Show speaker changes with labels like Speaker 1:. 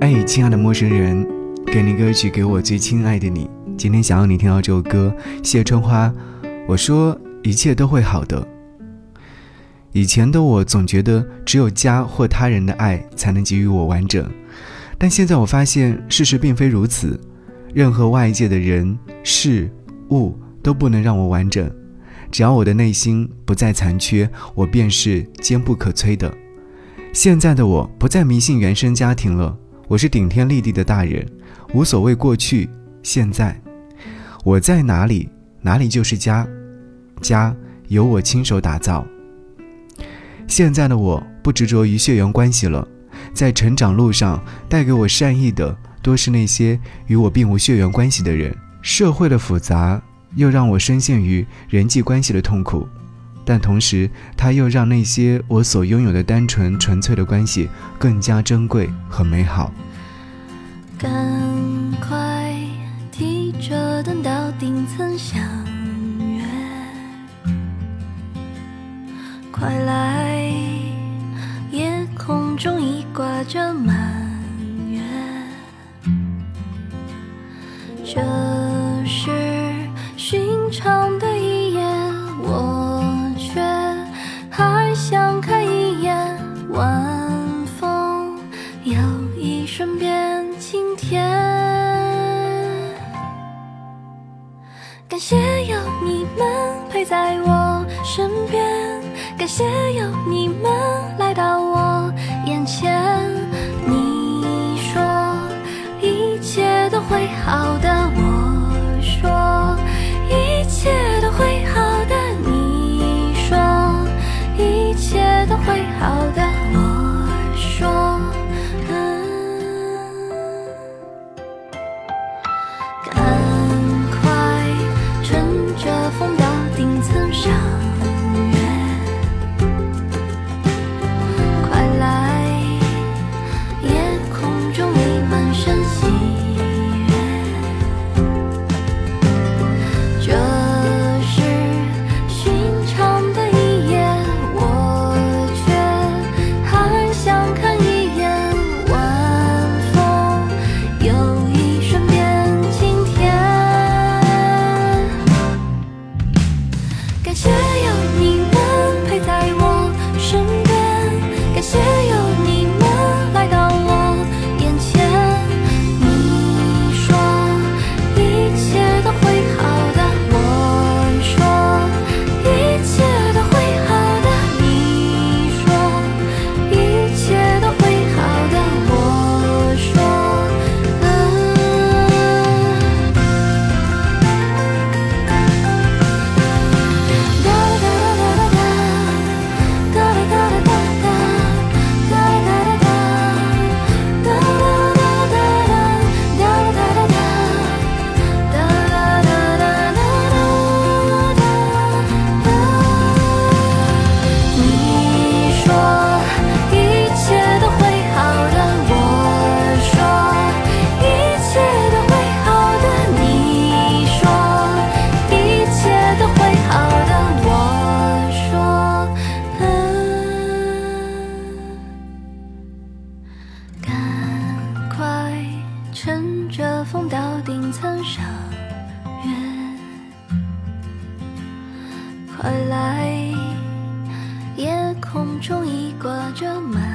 Speaker 1: 哎，亲爱的陌生人，给你歌曲，给我最亲爱的你。今天想要你听到这首歌，谢春花。我说一切都会好的。以前的我总觉得只有家或他人的爱才能给予我完整，但现在我发现事实并非如此。任何外界的人事物都不能让我完整。只要我的内心不再残缺，我便是坚不可摧的。现在的我不再迷信原生家庭了，我是顶天立地的大人，无所谓过去、现在。我在哪里，哪里就是家，家由我亲手打造。现在的我不执着于血缘关系了，在成长路上带给我善意的多是那些与我并无血缘关系的人。社会的复杂。又让我深陷于人际关系的痛苦，但同时，它又让那些我所拥有的单纯纯粹的关系更加珍贵和美好。
Speaker 2: 赶快提着灯到顶层相约，快来，夜空中已挂着满月，这。感谢有你们陪在我身边，感谢有你们来到我眼前。你说一切都会好的，我说一切都会好的。你说一切都会好的，乘着风到顶层赏月快来夜空中已挂着满